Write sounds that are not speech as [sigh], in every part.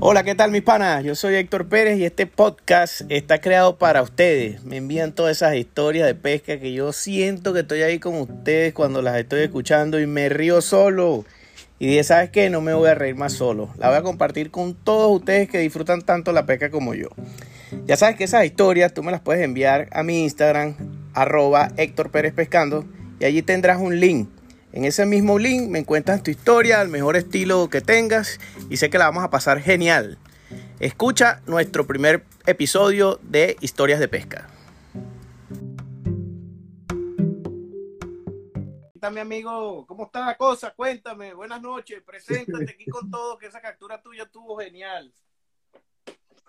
Hola, ¿qué tal mis panas? Yo soy Héctor Pérez y este podcast está creado para ustedes. Me envían todas esas historias de pesca que yo siento que estoy ahí con ustedes cuando las estoy escuchando y me río solo. Y dije, ¿sabes qué? No me voy a reír más solo. La voy a compartir con todos ustedes que disfrutan tanto la pesca como yo. Ya sabes que esas historias tú me las puedes enviar a mi Instagram, arroba Héctor Pérez Pescando, y allí tendrás un link en ese mismo link me encuentras tu historia, el mejor estilo que tengas y sé que la vamos a pasar genial. Escucha nuestro primer episodio de Historias de Pesca. ¿Qué mi amigo? ¿Cómo está la cosa? Cuéntame. Buenas noches. Preséntate aquí con todo, que esa captura tuya estuvo genial.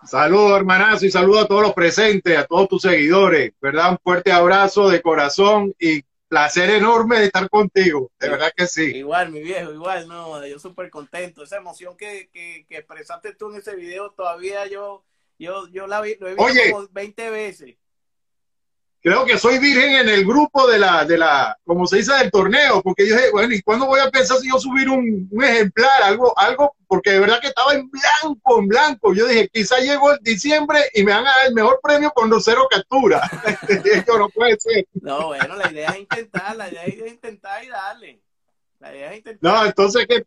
Saludos, hermanazo, y saludo a todos los presentes, a todos tus seguidores, ¿verdad? Un fuerte abrazo de corazón y placer enorme de estar contigo, de verdad que sí. Igual, mi viejo, igual, no, yo súper contento. Esa emoción que, que, que, expresaste tú en ese video, todavía yo, yo, yo la vi, lo he visto como 20 veces creo que soy virgen en el grupo de la, de la, como se dice, del torneo, porque yo dije, bueno, ¿y cuándo voy a pensar si yo subir un, un, ejemplar, algo, algo, porque de verdad que estaba en blanco, en blanco. Yo dije, quizá llegó el diciembre y me van a dar el mejor premio con los cero capturas. [laughs] yo no puede ser. No, bueno, la idea es intentar, la idea es intentar y darle. La idea es intentar. No, entonces, ¿qué,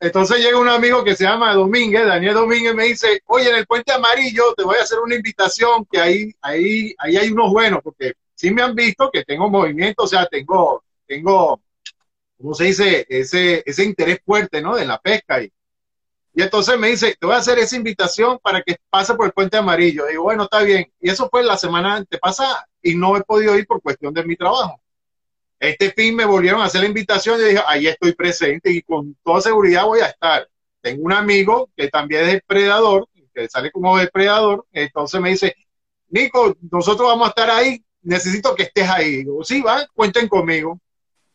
entonces llega un amigo que se llama Domínguez, Daniel Domínguez, me dice, oye, en el puente amarillo te voy a hacer una invitación que ahí, ahí, ahí hay unos buenos, porque sí me han visto que tengo movimiento, o sea, tengo, tengo, ¿cómo se dice? Ese, ese interés fuerte, ¿no? De la pesca. Y, y entonces me dice, te voy a hacer esa invitación para que pase por el puente amarillo. digo, bueno, está bien. Y eso fue la semana antepasada y no he podido ir por cuestión de mi trabajo. Este fin me volvieron a hacer la invitación y dije, ahí estoy presente y con toda seguridad voy a estar. Tengo un amigo que también es depredador, que sale como depredador, entonces me dice, Nico, nosotros vamos a estar ahí, necesito que estés ahí. Digo, sí, va, cuenten conmigo.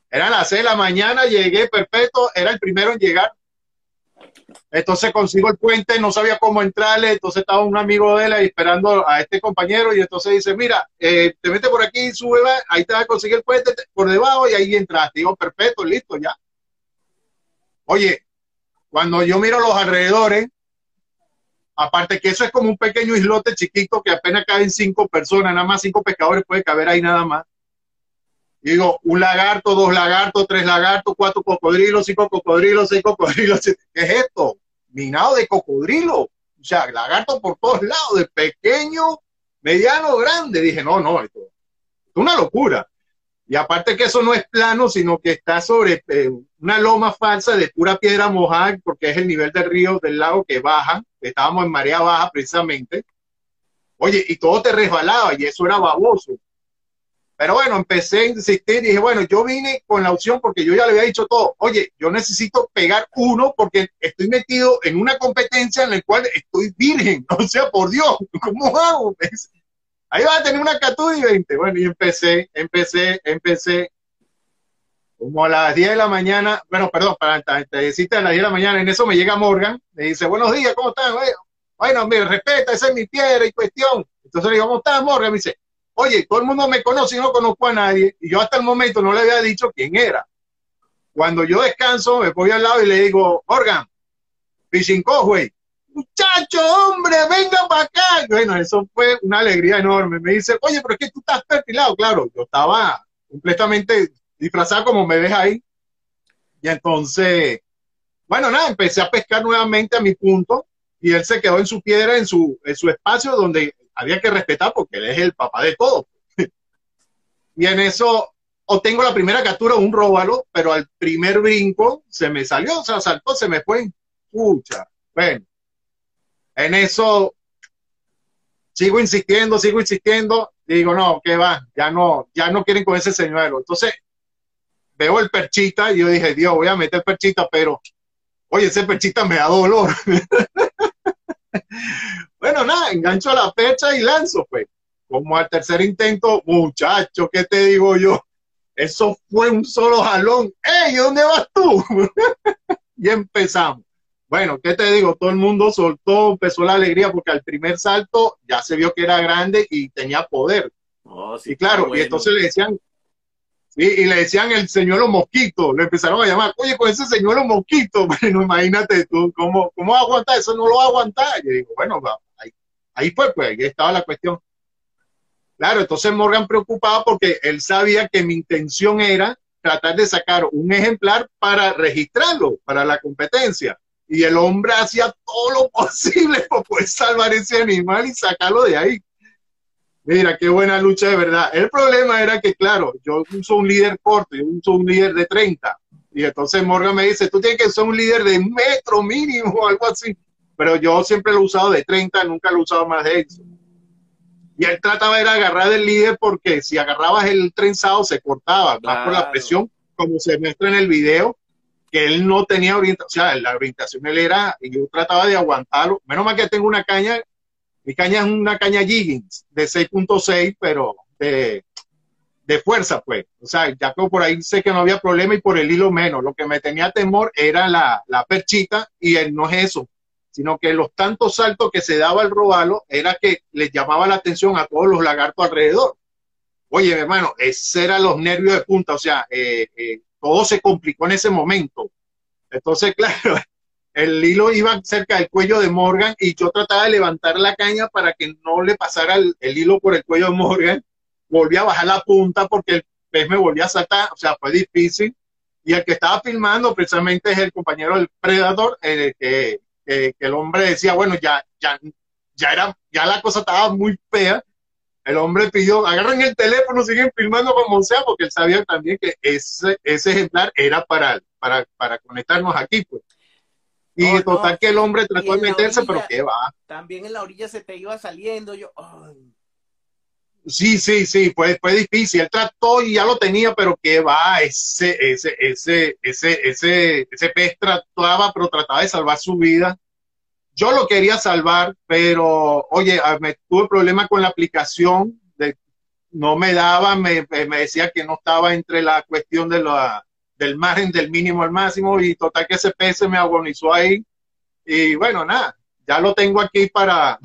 Eran las seis de la mañana, llegué perfecto, era el primero en llegar. Entonces consigo el puente, no sabía cómo entrarle, entonces estaba un amigo de él ahí esperando a este compañero y entonces dice, mira, eh, te metes por aquí, sube, ahí te vas a conseguir el puente por debajo y ahí entraste. Digo, perfecto, listo, ya. Oye, cuando yo miro los alrededores, aparte que eso es como un pequeño islote chiquito que apenas caben cinco personas, nada más cinco pescadores puede caber ahí nada más. Digo, un lagarto, dos lagartos, tres lagartos, cuatro cocodrilos, cinco cocodrilos, seis cocodrilos. [laughs] ¿Qué es esto? minado de cocodrilo, o sea, lagarto por todos lados, de pequeño, mediano, grande. Dije, no, no, esto es una locura. Y aparte que eso no es plano, sino que está sobre eh, una loma falsa de pura piedra mojada, porque es el nivel del río, del lago que baja. Estábamos en marea baja precisamente. Oye, y todo te resbalaba y eso era baboso. Pero bueno, empecé a insistir y dije, bueno, yo vine con la opción porque yo ya le había dicho todo. Oye, yo necesito pegar uno porque estoy metido en una competencia en la cual estoy virgen. [laughs] O sea, por Dios, ¿cómo hago? Ahí va a tener una captura y 20. Bueno, y empecé, empecé, empecé. Como a las 10 de la mañana, bueno, perdón, para te decirte a las 10 de la mañana, en eso me llega Morgan, me dice, buenos días, ¿cómo estás? Bueno, me respeta, esa es mi piedra y cuestión. Entonces le digo, ¿cómo estás, Morgan? Me dice, Oye, todo el mundo me conoce y no conozco a nadie. Y yo hasta el momento no le había dicho quién era. Cuando yo descanso, me voy al lado y le digo, Morgan, Fishing güey. Muchacho, hombre, venga para acá. Bueno, eso fue una alegría enorme. Me dice, oye, pero es que tú estás perfilado. Claro, yo estaba completamente disfrazado como me ves ahí. Y entonces, bueno, nada, empecé a pescar nuevamente a mi punto y él se quedó en su piedra, en su, en su espacio donde había que respetar porque él es el papá de todo. [laughs] y en eso obtengo la primera captura, un róbalo, pero al primer brinco se me salió, o sea, saltó, se me fue. Pucha, bueno. En eso sigo insistiendo, sigo insistiendo, digo, no, que va, ya no, ya no quieren con ese señuelo. Entonces, veo el perchita y yo dije, Dios, voy a meter perchita, pero, oye, ese perchita me da dolor. [laughs] Bueno, nada, engancho a la fecha y lanzo, pues. Como al tercer intento, muchacho, ¿qué te digo yo? Eso fue un solo jalón. ¡Ey, ¿dónde vas tú? [laughs] y empezamos. Bueno, ¿qué te digo? Todo el mundo soltó, empezó la alegría porque al primer salto ya se vio que era grande y tenía poder. Oh, sí, y claro, y entonces le decían, y le decían el señuelo mosquito, le empezaron a llamar, oye, con ese señuelo mosquito, [laughs] bueno, imagínate tú, ¿cómo, cómo aguantar? Eso no lo va a aguantar. Y yo digo, bueno, ahí, ahí fue, pues, ahí estaba la cuestión. Claro, entonces Morgan preocupado porque él sabía que mi intención era tratar de sacar un ejemplar para registrarlo para la competencia. Y el hombre hacía todo lo [laughs] posible para poder salvar ese animal y sacarlo de ahí. Mira, qué buena lucha de verdad. El problema era que, claro, yo uso un líder corto, yo uso un líder de 30. Y entonces Morgan me dice, tú tienes que ser un líder de metro mínimo o algo así. Pero yo siempre lo he usado de 30, nunca lo he usado más de eso. Y él trataba de agarrar el líder porque si agarrabas el trenzado se cortaba, más por la presión, como se muestra en el video, que él no tenía orientación, o sea, la orientación él era, y yo trataba de aguantarlo. Menos mal que tengo una caña mi caña es una caña Giggins de 6.6, pero de, de, fuerza, pues. O sea, ya que por ahí sé que no había problema y por el hilo menos. Lo que me tenía temor era la, la perchita y él no es eso, sino que los tantos saltos que se daba el robalo era que les llamaba la atención a todos los lagartos alrededor. Oye, hermano, ese eran los nervios de punta, o sea, eh, eh, todo se complicó en ese momento. Entonces, [laughs] claro, el hilo iba cerca del cuello de Morgan y yo trataba de levantar la caña para que no le pasara el, hilo por el cuello de Morgan. Volví a bajar la punta porque el pez me volvía a saltar, o sea, fue difícil. Y el que estaba filmando precisamente es el compañero del Predator, eh, que, el hombre decía, bueno, ya, ya, ya era, ya la cosa estaba muy fea. El hombre pidió, agarren el teléfono, siguen filmando como sea, porque él sabía también que ese, ese ejemplar era para, para, para conectarnos aquí, pues. Y total que el hombre trató de meterse, pero qué va. También en la orilla se te iba saliendo, yo, Sí, sí, sí, fue, fue difícil. Él trató y ya lo tenía, pero qué va, ese, ese, ese, ese, ese, ese pez trataba, pero trataba de salvar su vida. Yo lo quería salvar, pero oye, ah, me tuve problema con la aplicación, no me daba, me, me decía que no estaba entre la cuestión de la, del margen del mínimo al máximo y total que ese pez se me agonizó ahí y bueno, nada, ya lo tengo aquí [laughs] para,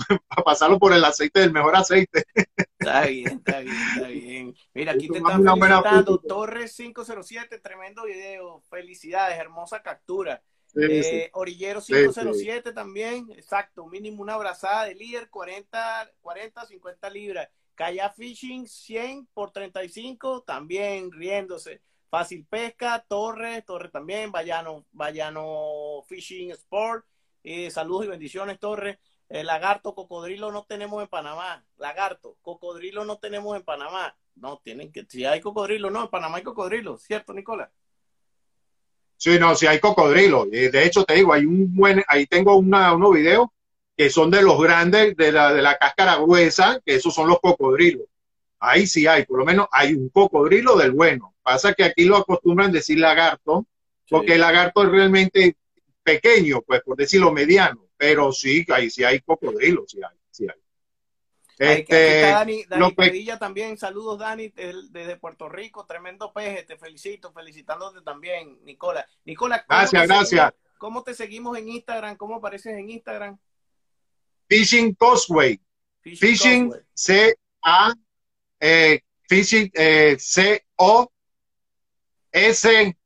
pasarlo por el aceite del mejor aceite. Está bien, está bien, está bien. Mira, aquí te están felicitando. Torres 507, tremendo video. Felicidades, hermosa captura. Eh, Orillero 507 también, exacto, mínimo una abrazada de líder, 40, 40, 50 libras. Calla Fishing 100 por 35, también riéndose. Fácil Pesca, Torres, Torres también, Vallano, Vallano Fishing Sport. Eh, saludos y bendiciones, Torres. El lagarto, cocodrilo no tenemos en Panamá. Lagarto, cocodrilo no tenemos en Panamá. No, tienen que, si hay cocodrilo, no, en Panamá hay cocodrilo, ¿cierto, Nicolás? Sí, no, si hay cocodrilo. De hecho, te digo, hay un buen, ahí tengo una, unos videos que son de los grandes, de la, de la cáscara gruesa, que esos son los cocodrilos. Ahí sí hay, por lo menos hay un cocodrilo del bueno. Pasa que aquí lo acostumbran decir lagarto, porque el lagarto es realmente pequeño, pues por decirlo mediano, pero sí, ahí sí hay cocodrilo, sí hay, sí hay. Este, Dani, Padilla también, saludos Dani desde Puerto Rico, tremendo peje, te felicito, felicitándote también, Nicola. Nicola, gracias, gracias. ¿Cómo te seguimos en Instagram? ¿Cómo apareces en Instagram? Fishing Causeway. Fishing, C-A, eh, Fishing eh, C-O S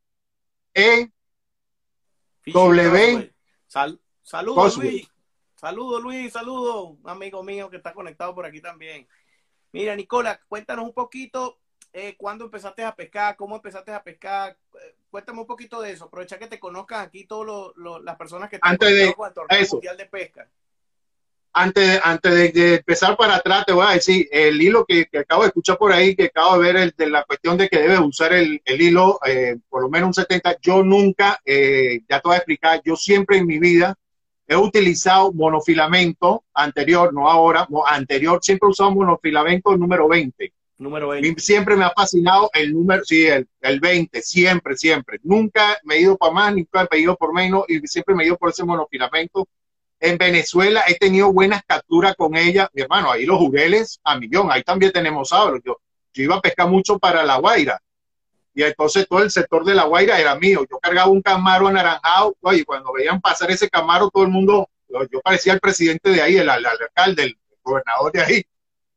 E W. saludos, Luis. Saludos, Luis. Saludos, amigo mío que está conectado por aquí también. Mira, Nicola, cuéntanos un poquito eh, cuándo empezaste a pescar, cómo empezaste a pescar. Eh, cuéntame un poquito de eso. Aprovecha que te conozcan aquí todas las personas que están Antes de eso. mundial de pesca antes, antes de, empezar para atrás, te voy a decir, el hilo que, acabo de escuchar por ahí, que acabo de ver el, de la cuestión de que debes usar el, hilo, eh, por lo menos un 70, yo nunca, eh, ya te voy a explicar, yo siempre en mi vida he utilizado monofilamento anterior, no ahora, anterior, siempre he usado monofilamento número 20. Número 20. Siempre me ha fascinado el número, sí, el, el 20, siempre, siempre. Nunca me he ido para más, nunca me he ido por menos y siempre me he ido por ese monofilamento en Venezuela he tenido buenas capturas con ella. Mi hermano, ahí los jugueles a millón. Ahí también tenemos sabros. Yo, yo iba a pescar mucho para La Guaira. Y entonces todo el sector de La Guaira era mío. Yo cargaba un camaro anaranjado. Oye, cuando veían pasar ese camaro, todo el mundo, yo parecía el presidente de ahí, el, alcalde, el gobernador de ahí.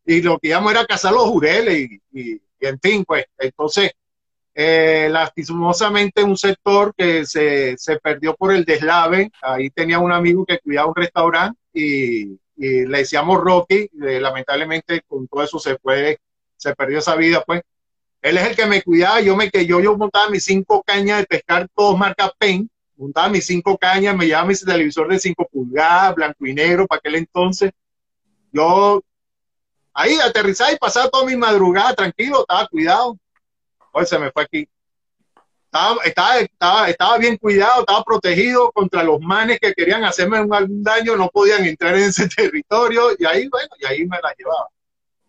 Y lo que íbamos era cazar los jureles y, y, en fin, pues, entonces Eh, lastimosamente un sector que se, se, perdió por el deslave. Ahí tenía un amigo que cuidaba un restaurante y, le decíamos Rocky. Eh, lamentablemente con todo eso se fue, se perdió esa vida, pues. Él es el que me cuidaba. Yo me que yo, yo montaba mis cinco cañas de pescar, todos marca Pen. Montaba mis cinco cañas, me llevaba mi televisor de cinco pulgadas, blanco y negro para aquel entonces. Yo ahí aterrizaba y pasaba toda mi madrugada tranquilo, estaba cuidado Hoy se me fue aquí. Estaba, estaba, estaba, bien cuidado, estaba protegido contra los manes que querían hacerme algún daño, no podían entrar en ese [laughs] territorio y ahí, bueno, y ahí me la llevaba.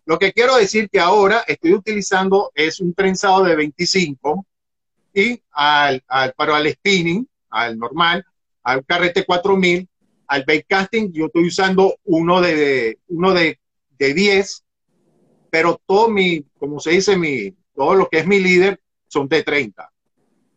Lo que quiero decir que ahora estoy utilizando es un trenzado de 25 y al, al, para el spinning, al normal, al carrete 4000, al bait casting, yo estoy usando uno de, uno de, de 10, pero todo mi, como se dice, mi, todo lo que es mi líder son de 30.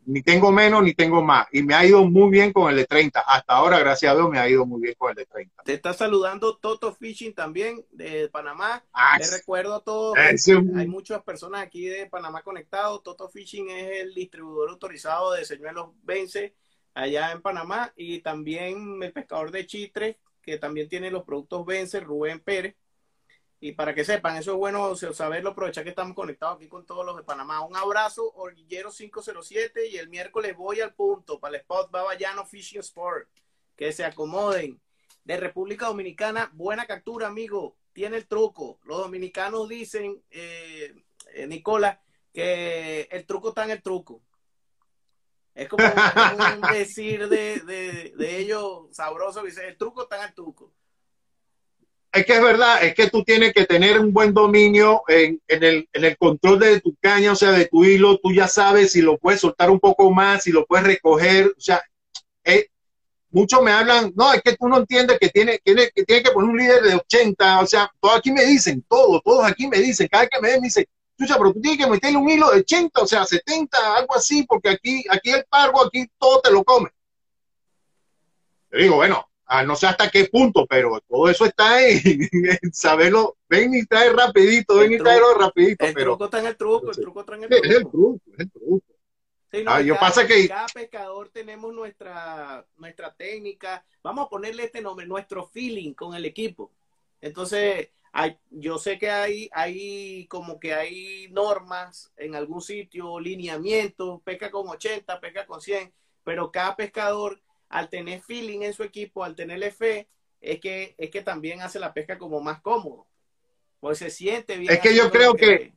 Ni tengo menos ni tengo más. Y me ha ido muy bien con el de 30. Hasta ahora, gracias a Dios, me ha ido muy bien con el de 30. Te está saludando Toto Fishing también de Panamá. Ah, Les recuerdo a todos. Hay muchas personas aquí de Panamá conectados. Toto Fishing es el distribuidor autorizado de señuelos Vence allá en Panamá. Y también el pescador de Chitre, que también tiene los productos Vence, Rubén Pérez. Y para que sepan, eso es bueno saberlo, aprovechar que estamos conectados aquí con todos los de Panamá. Un abrazo, Orguillero 507, y el miércoles voy al punto para el spot Babayano Fishing Sport. Que se acomoden. De República Dominicana, buena captura, amigo. Tiene el truco. Los dominicanos dicen, eh, eh Nicola, que el truco está en el truco. Es como un [laughs] decir de, de, de ellos sabroso, dice, el truco está en el truco es que es verdad, es que tú tienes que tener un buen dominio en, el, control de tu caña, o sea, de tu hilo, tú ya sabes si lo puedes soltar un poco más, si lo puedes recoger, o sea, eh, muchos me hablan, no, es que tú no entiendes que tiene, tiene, que poner un líder de 80, o sea, todos aquí me dicen, todos, todos aquí me dicen, cada que me ven me dicen, chucha, pero tú tienes que meterle un hilo de 80, o sea, 70, algo así, porque aquí, aquí el pargo, aquí todo te lo come. Te digo, bueno, Ah, no sé hasta qué punto, pero todo eso está en, [laughs] saberlo. Ven y trae rapidito, ven y traerlo rapidito. El pero, truco está en el truco, el truco está en el truco. Es el truco, es el truco. ah, yo pasa que cada pescador tenemos nuestra nuestra técnica, vamos a ponerle este nombre, nuestro feeling con el equipo. Entonces, hay, yo sé que hay, hay como que hay normas en algún sitio, lineamientos, pesca con 80, pesca con 100, pero cada pescador al tener feeling en su equipo, al tenerle fe, es que, es que también hace la pesca como más cómodo. Pues se siente bien. Es que yo creo que,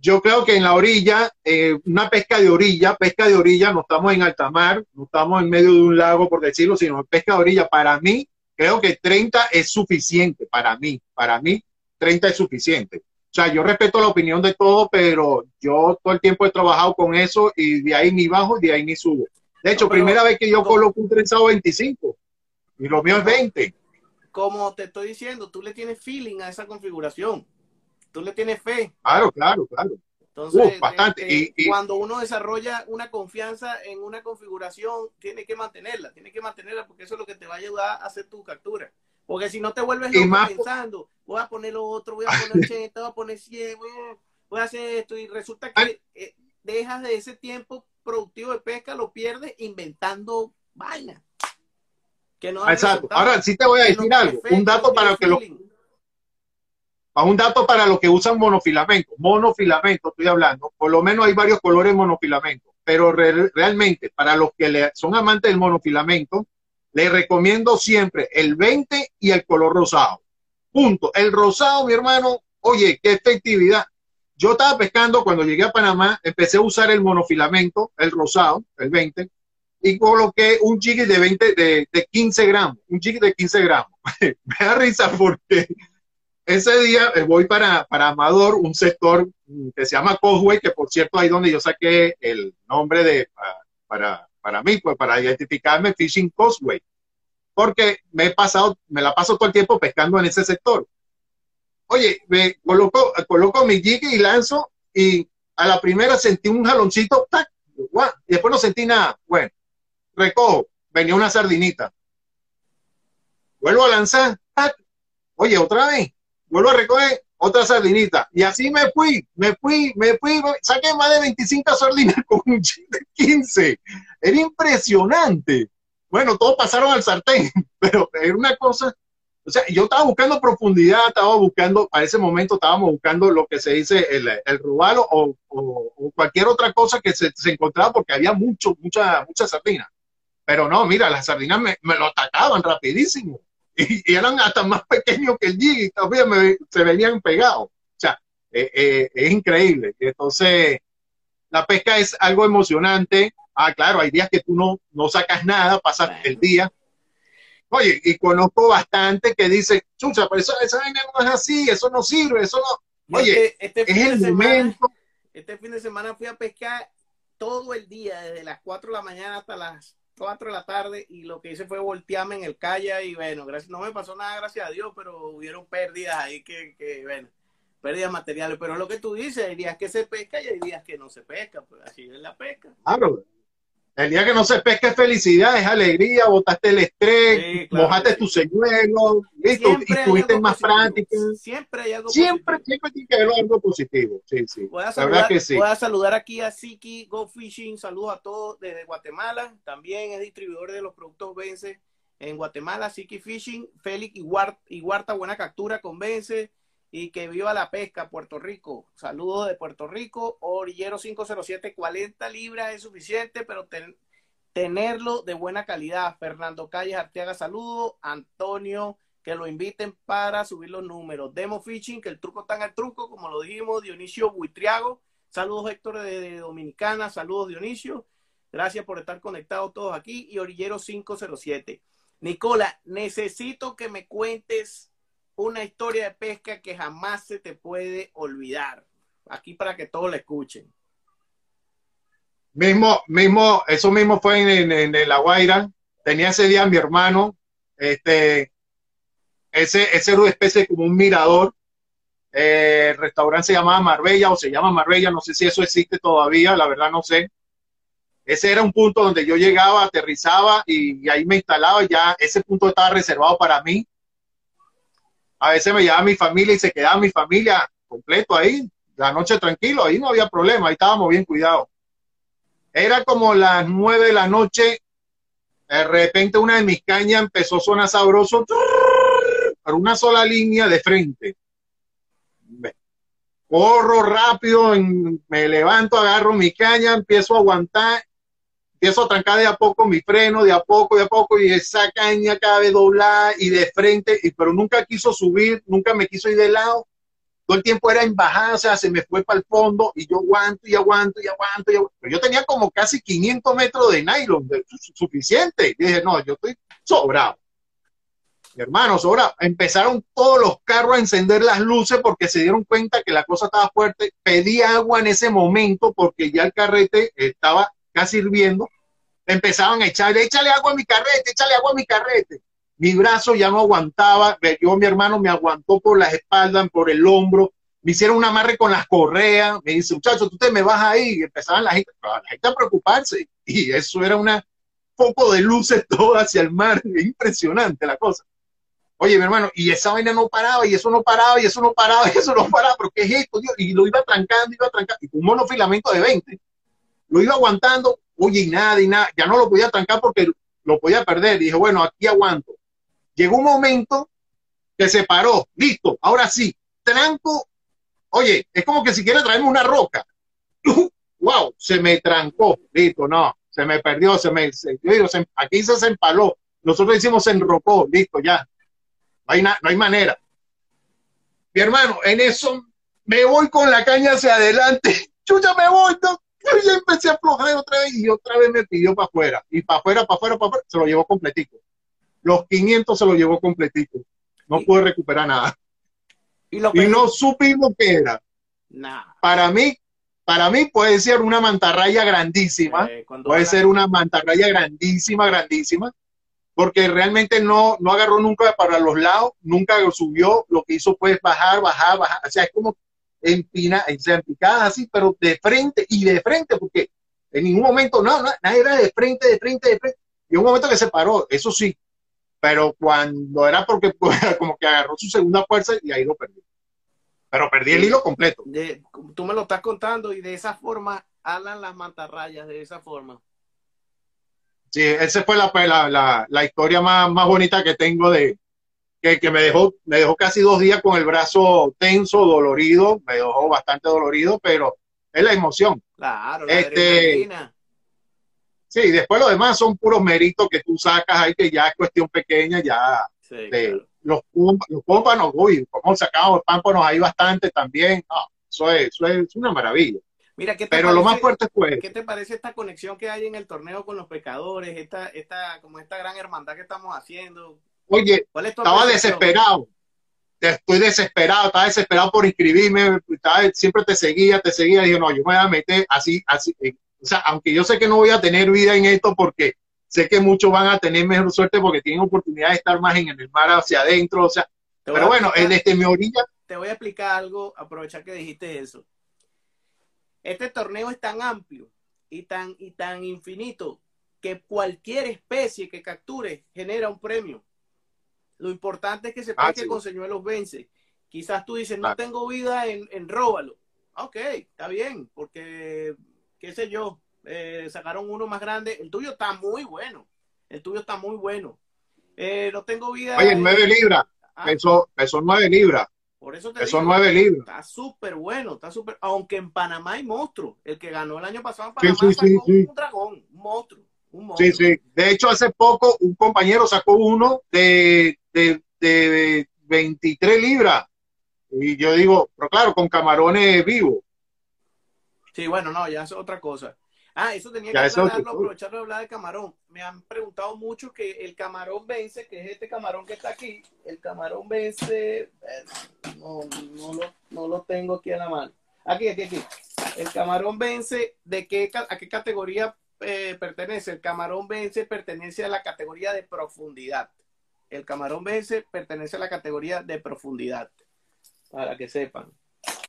yo creo que en la orilla, eh, una pesca de orilla, pesca de orilla, no estamos en alta mar, no estamos en medio de un lago, por decirlo, sino pesca de orilla, para mí, creo que 30 es suficiente, para mí, para mí, 30 es suficiente. O sea, yo respeto la opinión de todos, pero yo todo el tiempo he trabajado con eso y de ahí ni bajo, de ahí ni subo. De hecho, primera vez que yo coloco un trenzado 25 y lo mío es 20. Como te estoy diciendo, tú le tienes feeling a esa configuración. Tú le tienes fe. Claro, claro, claro. Entonces, bastante. Este, y, cuando uno desarrolla una confianza en una configuración, tiene que mantenerla, tiene que mantenerla porque eso es lo que te va a ayudar a hacer tu captura. Porque si no te vuelves loco pensando, voy a poner lo otro, voy a poner 80, voy a poner 100, voy a, hacer esto, y resulta que eh, dejas de ese tiempo productivo de pesca lo pierde inventando vaina. Que no Exacto. Ahora sí te voy a decir algo. un dato para que lo un dato para los que usan monofilamento. Monofilamento, estoy hablando. Por lo menos hay varios colores monofilamento. Pero realmente, para los que son amantes del monofilamento, les recomiendo siempre el 20 y el color rosado. Punto. El rosado, mi hermano, oye, qué efectividad. Yo estaba pescando cuando llegué a Panamá, empecé a usar el monofilamento, el rosado, el 20, y coloqué un jig de 20, de, de 15 gramos, un jig de 15 gramos. [laughs] Me da risa porque ese día eh, voy para, para Amador, un sector que se llama Causeway, que por cierto ahí donde yo saqué el nombre de, para, para mí, pues para identificarme Fishing Causeway, porque me he pasado, me la paso todo el tiempo pescando en ese sector. Oye, me coloco, coloco mi jig y lanzo y a la primera sentí un jaloncito, ¡tac! y después no sentí nada. Bueno, recojo, venía una sardinita. Vuelvo a lanzar, ¡tac! oye, otra vez, vuelvo a recoger, otra sardinita. Y así me fui, me fui, me fui, saqué más de 25 sardinas [laughs] con un chip de 15. Era impresionante. Bueno, todos pasaron al sartén, [laughs] pero era una cosa, o sea, yo estaba buscando profundidad, estaba buscando, a ese momento estábamos buscando lo que se dice el, el rubalo o, cualquier otra cosa que se, encontraba porque había mucho, mucha, mucha sardina. Pero no, mira, las sardinas me, lo atacaban rapidísimo [laughs] y, eran hasta más pequeños que el jig y todavía se venían pegados. O sea, eh, eh, es increíble. Entonces, la pesca es algo emocionante. Ah, claro, hay días que tú no, no sacas nada, pasas el día. Oye, y conozco bastante que dicen, chucha, pero eso, esa vaina no es así, eso no sirve, eso no. Oye, este, este es el momento. Este fin de semana fui a pescar todo el día, desde las 4 de la mañana hasta las 4 de la tarde y lo que hice fue voltearme en el calle y bueno, gracias, no me pasó nada, gracias a Dios, pero hubieron pérdidas ahí que, que bueno, pérdidas materiales. Pero lo que tú dices, hay días que se pesca y hay días que no se pesca, pues así es la pesca. Claro, el día que no se pesca es felicidad, es alegría, botaste el estrés, mojaste tu señuelo, listo, y tuviste más práctica. Siempre hay algo siempre, positivo. Siempre tiene que haber algo positivo. Sí, sí. Voy a, saludar, que sí. voy a saludar aquí a Siki Go Fishing, saludos a todos desde Guatemala. También es distribuidor de los productos Vence en Guatemala, Siki Fishing, Félix y Huarta, buena captura con Vence y que viva la pesca, Puerto Rico. Saludos de Puerto Rico. Orillero 507, 40 libras es suficiente, pero tenerlo de buena calidad. Fernando Calles Arteaga, saludos. Antonio, que lo inviten para subir los números. Demo Fishing, que el truco está en el truco, como lo dijimos. Dionisio Buitriago, saludos Héctor de Dominicana, saludos Dionisio. Gracias por estar conectados todos aquí. Y Orillero 507. Nicola, necesito que me cuentes una historia de pesca que jamás se te puede olvidar. Aquí para que todos la escuchen. Mismo, mismo, eso mismo fue en, La Guaira. Tenía ese día mi hermano, este, ese, ese era una especie como un mirador. Eh, el restaurante se llamaba Marbella o se llama Marbella, no sé si eso existe todavía, la verdad no sé. Ese era un punto donde yo llegaba, aterrizaba y, y ahí me instalaba, ya ese punto estaba reservado para mí a veces me llevaba mi familia y se quedaba mi familia completo ahí, la noche tranquilo, ahí no había problema, ahí estábamos bien cuidados. Era como las nueve de la noche, de repente una de mis cañas empezó a sonar sabroso, por una sola línea de frente. Corro rápido, me levanto, agarro mi caña, empiezo a aguantar empiezo a trancar de a poco mi freno, de a poco, de a poco, y esa caña cada vez doblada y de frente, y, pero nunca quiso subir, nunca me quiso ir de lado. Todo el tiempo era en bajada, o sea, se me fue para el fondo y yo aguanto y aguanto y aguanto. Y aguanto. Pero yo tenía como casi 500 metros de nylon, suficiente. Y dije, no, yo estoy sobrado. Mi hermano, sobrado. Empezaron todos los carros a encender las luces porque se dieron cuenta que la cosa estaba fuerte. Pedí agua en ese momento porque ya el carrete estaba casi hirviendo empezaban a echarle, échale agua a mi carrete, échale agua a mi carrete. Mi brazo ya no aguantaba, yo, mi hermano me aguantó por las espaldas, por el hombro, me hicieron un amarre con las correas, me dice, muchacho, tú te me vas ahí, y empezaban la gente, la gente a preocuparse, y eso era un poco de luces [laughs] todo hacia el mar, impresionante la cosa. Oye, mi hermano, y esa vaina no paraba, y eso no paraba, y eso no paraba, [laughs] y eso no paraba, pero ¿qué es esto? Y lo iba trancando, iba trancando, y con un monofilamento de 20, lo iba aguantando, oye, y nada, y nada, ya no lo podía trancar porque lo podía perder. dije, bueno, aquí aguanto. Llegó un momento que se paró, listo, ahora sí, tranco, oye, es como que si quiere traerme una roca. [laughs] wow, se me trancó, listo, no, se me perdió, se me, digo, aquí se, empaló, nosotros decimos se enrocó, listo, ya, no hay, no hay manera. Mi hermano, en eso me voy con la caña hacia adelante, [laughs] ya me voy, yo ya empecé a aflojar otra vez y otra vez me pidió para afuera. Y para afuera, para afuera, para afuera, se lo llevó completito. Los 500 se lo llevó completito. No pude recuperar nada. Y, no supimos qué era. Para mí, para mí puede ser una mantarraya grandísima. Eh, puede ser una mantarraya grandísima, grandísima. Porque realmente no, no agarró nunca para los lados, nunca subió. Lo que hizo fue bajar, bajar, bajar. O sea, es como empina, en picadas así, pero de frente y de frente, porque en ningún momento, no, no, nada era de frente, de frente, de frente. Y un momento que se paró, eso sí, pero cuando era porque [laughs] como que agarró su segunda fuerza y ahí lo perdió. pero perdí el hilo completo. De, tú me lo estás contando y de esa forma hablan las mantarrayas, de esa forma. Sí, esa fue la, la, la, historia más, más bonita que tengo de que, que, me dejó, me dejó casi dos días con el brazo tenso, dolorido, me dejó bastante dolorido, pero es la emoción. Claro, la este, Sí, después lo demás son puros méritos que tú sacas ahí, que ya es cuestión pequeña, ya los, los pómpanos, uy, como sacamos pámpanos ahí bastante también, eso, es, eso es una maravilla. Mira, ¿qué Pero lo más fuerte fue. ¿Qué te parece esta conexión que hay en el torneo con los pecadores? Esta, esta, como esta gran hermandad que estamos haciendo. Oye, estaba desesperado. Estoy desesperado, estaba desesperado por inscribirme. siempre te seguía, te seguía. Dije, no, yo me voy a meter así, así. Eh, o sea, aunque yo sé que no voy a tener vida en esto porque sé que muchos van a tener mejor suerte porque tienen oportunidad de estar más en el mar hacia adentro. O sea, pero bueno, desde mi orilla. Te voy a explicar algo, aprovechar que dijiste eso este torneo es tan amplio y tan, y tan infinito que cualquier especie que capture genera un premio. Lo importante es que se ah, que con señuelos vence. Quizás tú dices, no ah. tengo vida en, en róbalo. Ok, está bien, porque, qué sé yo, eh, sacaron uno más grande. El tuyo está muy bueno. El tuyo está muy bueno. Eh, no tengo vida. Oye, nueve libras. Ah. Eso, eso nueve libras. Por eso te Son nueve libros. Está súper bueno, está súper. Aunque en Panamá hay monstruos. El que ganó el año pasado en Panamá sacó un dragón, un monstruo, un monstruo. Sí, sí. De hecho, hace poco un compañero sacó uno de, de, de 23 libras. Y yo digo, pero claro, con camarones vivos. Sí, bueno, no, ya es otra cosa. Ah, eso tenía que hablarlo, aprovecharlo de hablar de camarón. Me han preguntado mucho que el camarón vence, que es este camarón que está aquí. El camarón vence, no, no, lo, no lo tengo aquí a la mano. Aquí, aquí, aquí. El camarón vence, ¿de qué, a qué categoría eh, pertenece? El camarón vence pertenece a la categoría de profundidad. El camarón vence pertenece a la categoría de profundidad, para que sepan.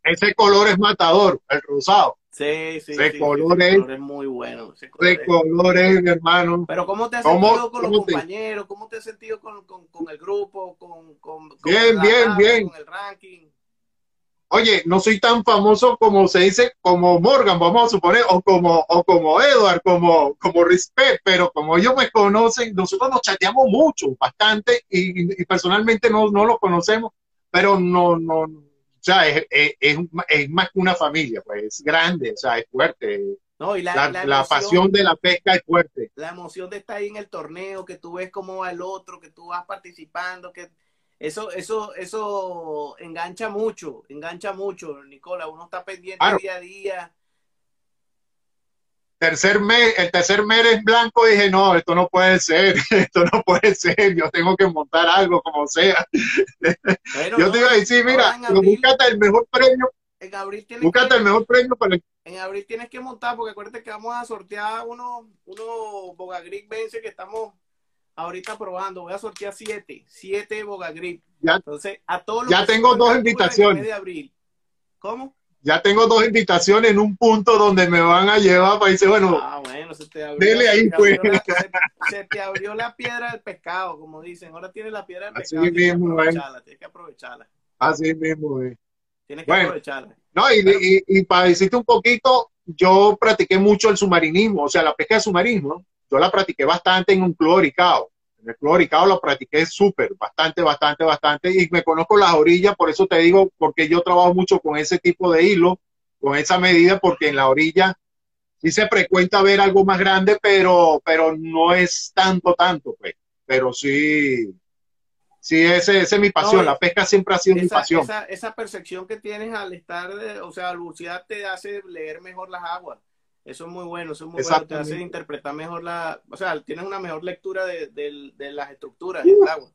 Ese color es matador, el rosado. Sí, sí, ese color, es, muy bueno. Ese color, es, mi hermano. Pero ¿cómo te has sentido con los compañeros? ¿Cómo te has sentido con, el grupo? Con, con bien, bien, bien. Con el ranking. Oye, no soy tan famoso como se dice, como Morgan, vamos a suponer, o como, o como Edward, como, como Respect, pero como ellos me conocen, nosotros nos chateamos mucho, bastante, y, y personalmente no, no los conocemos, pero no, no, o sea, es, es, es, más que una familia, pues es grande, o sea, es fuerte. No, y la, la, pasión de la pesca es fuerte. La emoción de estar ahí en el torneo, que tú ves cómo va el otro, que tú vas participando, que eso, eso, eso engancha mucho, engancha mucho, Nicola. Uno está pendiente día a día tercer mes, el tercer mes es blanco, dije, no, esto no puede ser, [laughs] esto no puede ser, yo tengo que montar algo como sea. [laughs] yo te iba a decir, mira, búscate el mejor premio. En abril tienes búscate que, el mejor premio para En abril tienes que montar, porque acuérdate que vamos a sortear unos uno Bogagric Vence que estamos ahorita probando. Voy a sortear siete, siete Bogagric. Ya, Entonces, a todos los Ya tengo dos invitaciones. De abril. ¿Cómo? ya tengo dos invitaciones en un punto donde me van a llevar para decir, bueno, ah, bueno se te abrió, dele ahí, pues. se, te abrió la piedra del pescado, como dicen. Ahora tienes la piedra del pescado. Así tienes mismo, que aprovecharla, tienes que aprovecharla. Así mismo, eh. Tienes que aprovecharla. No, y, y, y, para decirte un poquito, yo practiqué mucho el submarinismo, o sea, la pesca de submarinismo, yo la practiqué bastante en un club el floricado lo practiqué súper, bastante, bastante, bastante, y me conozco las orillas, por eso te digo, porque yo trabajo mucho con ese tipo de hilo, con esa medida, porque en la orilla sí se frecuenta ver algo más grande, pero, pero no es tanto, tanto, pues, pero sí, sí, ese, ese es mi pasión, la pesca siempre ha sido mi pasión. Esa, esa, percepción que tienes al estar, o sea, la lucidad te hace leer mejor las aguas. Eso es muy bueno, eso es muy bueno, te hace interpretar mejor la, o sea, tienes una mejor lectura de, de, las estructuras del agua.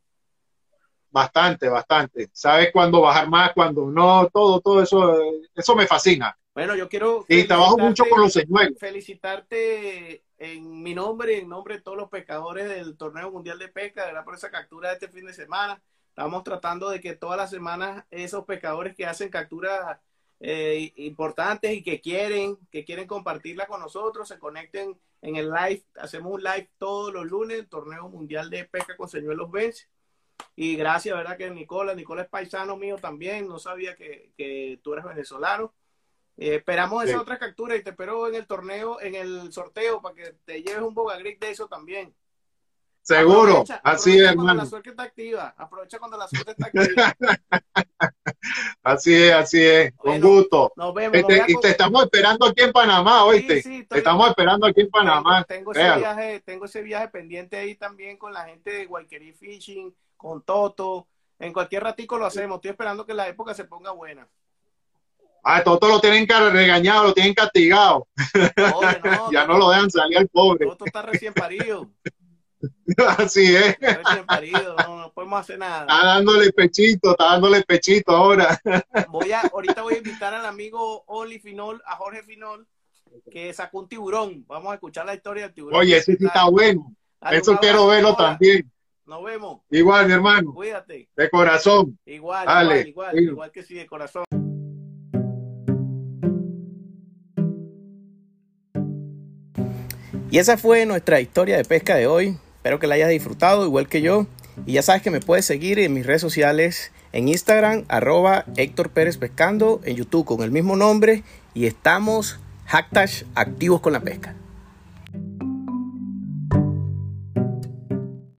Bastante, bastante. Sabes cuándo bajar más, cuándo no, todo, todo eso, eso me fascina. Bueno, yo quiero... Y trabajo mucho con los señuelos. Felicitarte en mi nombre y en nombre de todos los pescadores del Torneo Mundial de Pesca, ¿verdad? Por esa captura de este fin de semana. Estamos tratando de que todas las semanas esos pescadores que hacen capturas eh, importantes y que quieren, que quieren compartirla con nosotros, se conecten en el live. Hacemos un live todos los lunes, torneo mundial de pesca con señuelos Bench. Y gracias, ¿verdad? Que Nicola, Nicola es paisano mío también, no sabía que, que tú eres venezolano. Eh, esperamos esa otra captura y te espero en el torneo, en el sorteo, para que te lleves un Boga de eso también. Seguro, así es, hermano. la suerte está activa, aprovecha cuando la suerte está activa. [laughs] [laughs] así es, así es, con gusto. Nos vemos. Este, y te estamos esperando aquí en Panamá, oíste. te estamos esperando aquí en Panamá. Tengo, ese viaje, tengo ese viaje pendiente ahí también con la gente de Guayquerí Fishing, con Toto. En cualquier ratico lo hacemos. Estoy esperando que la época se ponga buena. Ah, Toto lo tienen regañado, lo tienen castigado. [laughs] ya no lo dejan salir al pobre. Toto está recién parido. [laughs] [laughs] Así es. Parido, no, podemos hacer nada. Está dándole pechito, está dándole pechito ahora. [laughs] Voy a, ahorita voy a invitar al amigo Oli Finol, a Jorge Finol, que sacó un tiburón. Vamos a escuchar la historia del tiburón. Oye, ese sí está bueno. Eso quiero verlo también. Nos vemos. Igual, mi hermano. Cuídate. De corazón. Igual, igual, igual, igual que sí, de corazón. Y esa fue nuestra historia de pesca de hoy. Espero que la hayas disfrutado igual que yo. Y ya sabes que me puedes seguir en mis redes sociales, en Instagram, arroba Héctor Pérez Pescando, en YouTube con el mismo nombre. Y estamos hashtag activos con la pesca.